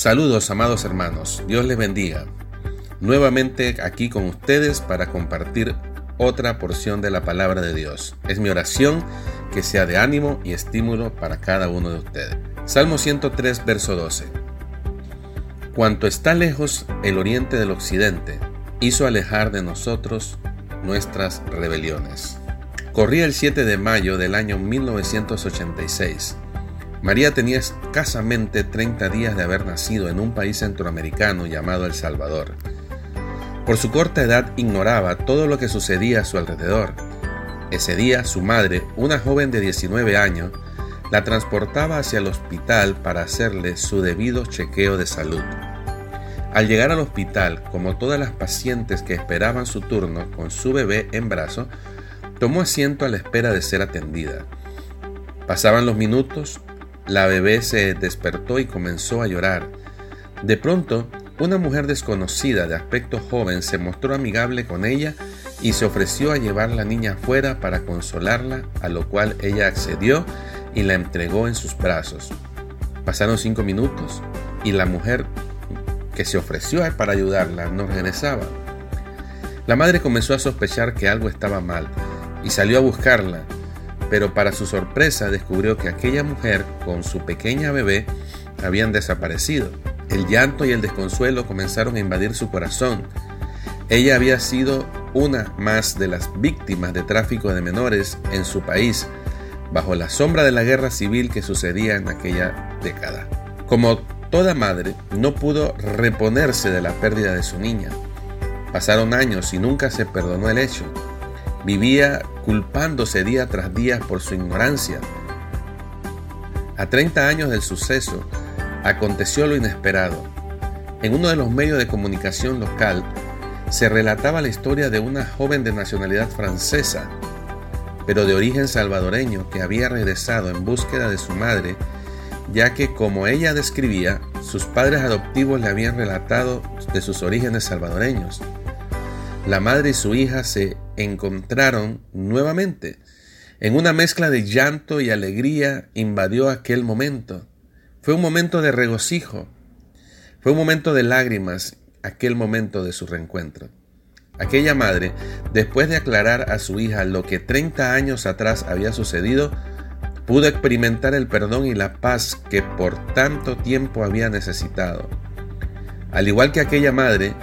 Saludos, amados hermanos. Dios les bendiga. Nuevamente aquí con ustedes para compartir otra porción de la palabra de Dios. Es mi oración que sea de ánimo y estímulo para cada uno de ustedes. Salmo 103, verso 12. Cuanto está lejos el oriente del occidente, hizo alejar de nosotros nuestras rebeliones. Corría el 7 de mayo del año 1986. María tenía escasamente 30 días de haber nacido en un país centroamericano llamado El Salvador. Por su corta edad ignoraba todo lo que sucedía a su alrededor. Ese día su madre, una joven de 19 años, la transportaba hacia el hospital para hacerle su debido chequeo de salud. Al llegar al hospital, como todas las pacientes que esperaban su turno con su bebé en brazo, tomó asiento a la espera de ser atendida. Pasaban los minutos, la bebé se despertó y comenzó a llorar. De pronto, una mujer desconocida de aspecto joven se mostró amigable con ella y se ofreció a llevar la niña afuera para consolarla, a lo cual ella accedió y la entregó en sus brazos. Pasaron cinco minutos y la mujer que se ofreció para ayudarla no regresaba. La madre comenzó a sospechar que algo estaba mal y salió a buscarla, pero para su sorpresa descubrió que aquella mujer con su pequeña bebé habían desaparecido. El llanto y el desconsuelo comenzaron a invadir su corazón. Ella había sido una más de las víctimas de tráfico de menores en su país, bajo la sombra de la guerra civil que sucedía en aquella década. Como toda madre, no pudo reponerse de la pérdida de su niña. Pasaron años y nunca se perdonó el hecho. Vivía culpándose día tras día por su ignorancia. A 30 años del suceso, aconteció lo inesperado. En uno de los medios de comunicación local se relataba la historia de una joven de nacionalidad francesa, pero de origen salvadoreño, que había regresado en búsqueda de su madre, ya que como ella describía, sus padres adoptivos le habían relatado de sus orígenes salvadoreños. La madre y su hija se encontraron nuevamente. En una mezcla de llanto y alegría invadió aquel momento. Fue un momento de regocijo. Fue un momento de lágrimas, aquel momento de su reencuentro. Aquella madre, después de aclarar a su hija lo que 30 años atrás había sucedido, pudo experimentar el perdón y la paz que por tanto tiempo había necesitado. Al igual que aquella madre,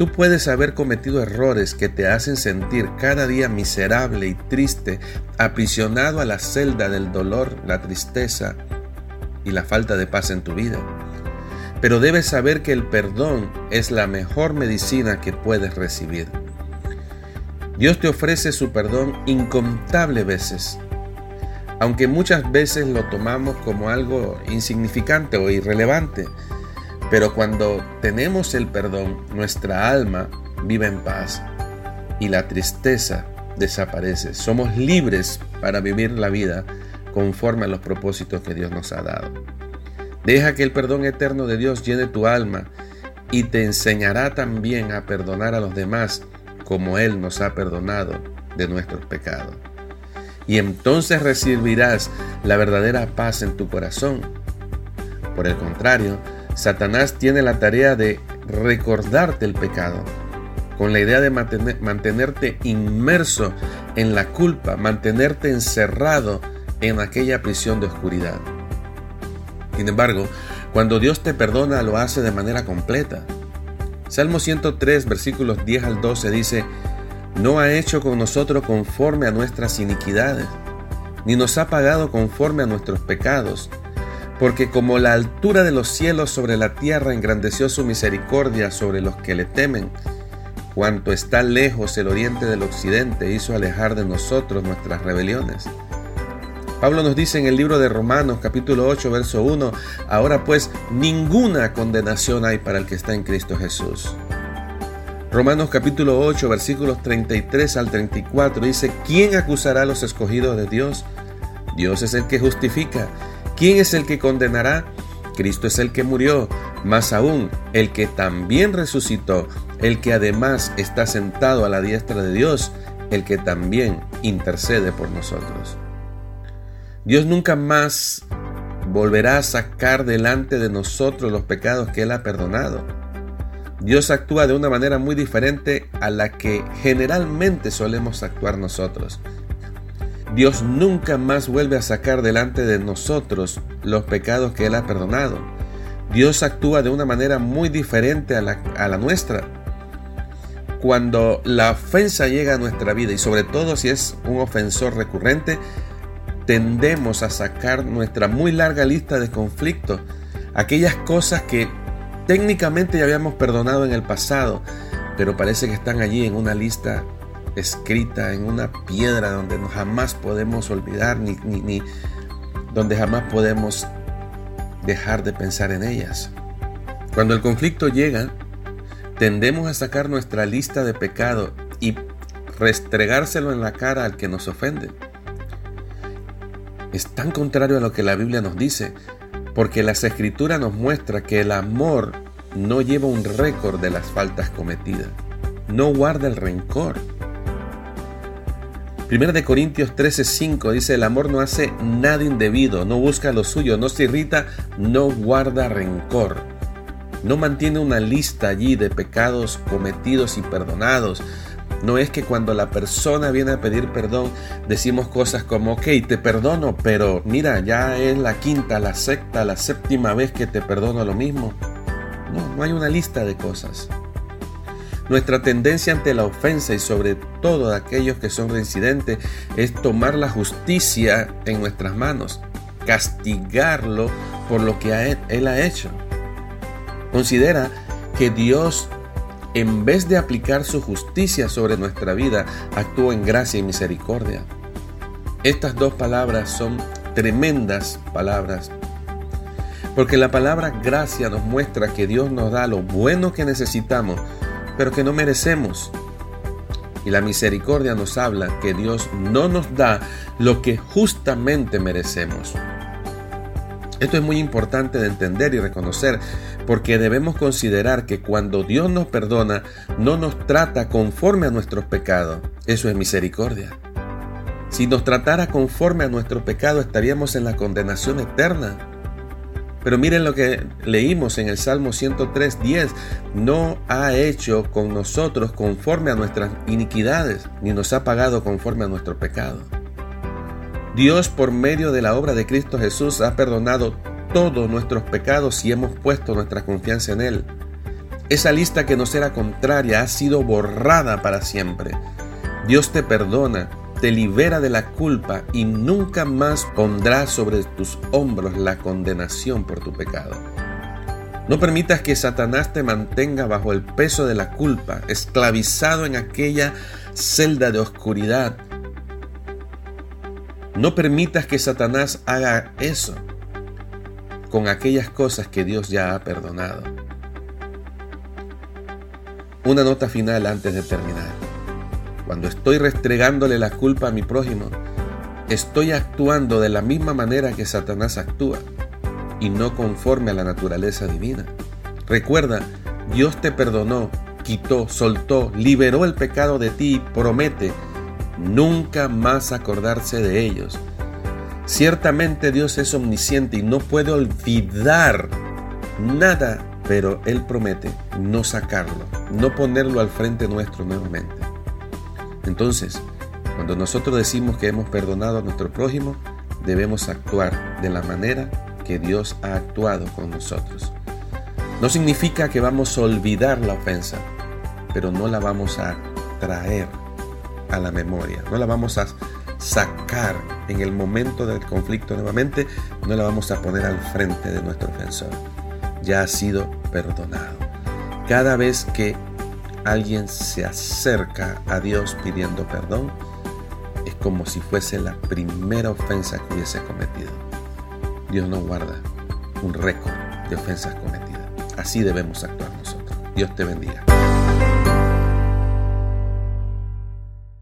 Tú puedes haber cometido errores que te hacen sentir cada día miserable y triste, aprisionado a la celda del dolor, la tristeza y la falta de paz en tu vida. Pero debes saber que el perdón es la mejor medicina que puedes recibir. Dios te ofrece su perdón incontables veces, aunque muchas veces lo tomamos como algo insignificante o irrelevante. Pero cuando tenemos el perdón, nuestra alma vive en paz y la tristeza desaparece. Somos libres para vivir la vida conforme a los propósitos que Dios nos ha dado. Deja que el perdón eterno de Dios llene tu alma y te enseñará también a perdonar a los demás como Él nos ha perdonado de nuestros pecados. Y entonces recibirás la verdadera paz en tu corazón. Por el contrario, Satanás tiene la tarea de recordarte el pecado, con la idea de mantenerte inmerso en la culpa, mantenerte encerrado en aquella prisión de oscuridad. Sin embargo, cuando Dios te perdona, lo hace de manera completa. Salmo 103, versículos 10 al 12 dice, No ha hecho con nosotros conforme a nuestras iniquidades, ni nos ha pagado conforme a nuestros pecados porque como la altura de los cielos sobre la tierra engrandeció su misericordia sobre los que le temen, cuanto está lejos el oriente del occidente hizo alejar de nosotros nuestras rebeliones. Pablo nos dice en el libro de Romanos capítulo 8 verso 1, ahora pues ninguna condenación hay para el que está en Cristo Jesús. Romanos capítulo 8 versículos 33 al 34 dice, ¿quién acusará a los escogidos de Dios? Dios es el que justifica. ¿Quién es el que condenará? Cristo es el que murió, más aún el que también resucitó, el que además está sentado a la diestra de Dios, el que también intercede por nosotros. Dios nunca más volverá a sacar delante de nosotros los pecados que Él ha perdonado. Dios actúa de una manera muy diferente a la que generalmente solemos actuar nosotros. Dios nunca más vuelve a sacar delante de nosotros los pecados que Él ha perdonado. Dios actúa de una manera muy diferente a la, nuestra. Cuando la ofensa llega a nuestra vida y sobre todo si es un ofensor recurrente, tendemos a sacar nuestra muy larga lista de conflictos, aquellas cosas que técnicamente ya habíamos perdonado en el pasado, pero parece que están allí en una lista escrita, en una piedra donde jamás podemos olvidar ni, ni, ni donde jamás podemos dejar de pensar en ellas. Cuando el conflicto llega, tendemos a sacar nuestra lista de pecado y restregárselo en la cara al que nos ofende. Es tan contrario a lo que la Biblia nos dice, porque las escrituras nos muestra que el amor no lleva un récord de las faltas cometidas, no guarda el rencor. Primera de Corintios 13:5 dice, el amor no hace nada indebido, no busca lo suyo, no se irrita, no guarda rencor. No mantiene una lista allí de pecados cometidos y perdonados, no es que cuando la persona viene a pedir perdón decimos cosas como, ok, te perdono, pero mira, ya es la quinta, la sexta, la séptima vez que te perdono lo mismo. No, no hay una lista de cosas. Nuestra tendencia ante la ofensa y sobre todo de aquellos que son reincidentes es tomar la justicia en nuestras manos, castigarlo por lo que él ha hecho. Considera que Dios en vez de aplicar su justicia sobre nuestra vida, actúa en gracia y misericordia. Estas dos palabras son tremendas palabras, porque la palabra gracia nos muestra que Dios nos da lo bueno que necesitamos, pero que no merecemos. Y la misericordia nos habla que Dios no nos da lo que justamente merecemos. Esto es muy importante de entender y reconocer porque debemos considerar que cuando Dios nos perdona, no nos trata conforme a nuestros pecados. Eso es misericordia. Si nos tratara conforme a nuestro pecado, estaríamos en la condenación eterna. Pero miren lo que leímos en el Salmo 103, 10. No ha hecho con nosotros conforme a nuestras iniquidades, ni nos ha pagado conforme a nuestro pecado. Dios por medio de la obra de Cristo Jesús ha perdonado todos nuestros pecados y hemos puesto nuestra confianza en Él. Esa lista que nos era contraria ha sido borrada para siempre. Dios te perdona, te libera de la culpa y nunca más pondrá sobre tus hombros la condenación por tu pecado. No permitas que Satanás te mantenga bajo el peso de la culpa, esclavizado en aquella celda de oscuridad no permitas que Satanás haga eso con aquellas cosas que Dios ya ha perdonado. Una nota final antes de terminar. Cuando estoy restregándole la culpa a mi prójimo, estoy actuando de la misma manera que Satanás actúa y no conforme a la naturaleza divina. Recuerda, Dios te perdonó, quitó, soltó, liberó el pecado de ti y promete nunca más acordarse de ellos. Ciertamente Dios es omnisciente y no puede olvidar nada, pero Él promete no sacarlo, no ponerlo al frente nuestro nuevamente. Entonces, cuando nosotros decimos que hemos perdonado a nuestro prójimo, debemos actuar de la manera que Dios ha actuado con nosotros. No significa que vamos a olvidar la ofensa, pero no la vamos a traer a la memoria, no la vamos a sacar en el momento del conflicto nuevamente, no la vamos a poner al frente de nuestro ofensor. Ya ha sido perdonado. Cada vez que alguien se acerca a Dios pidiendo perdón, es como si fuese la primera ofensa que hubiese cometido. Dios no guarda un récord de ofensas cometidas. Así debemos actuar nosotros. Dios te bendiga.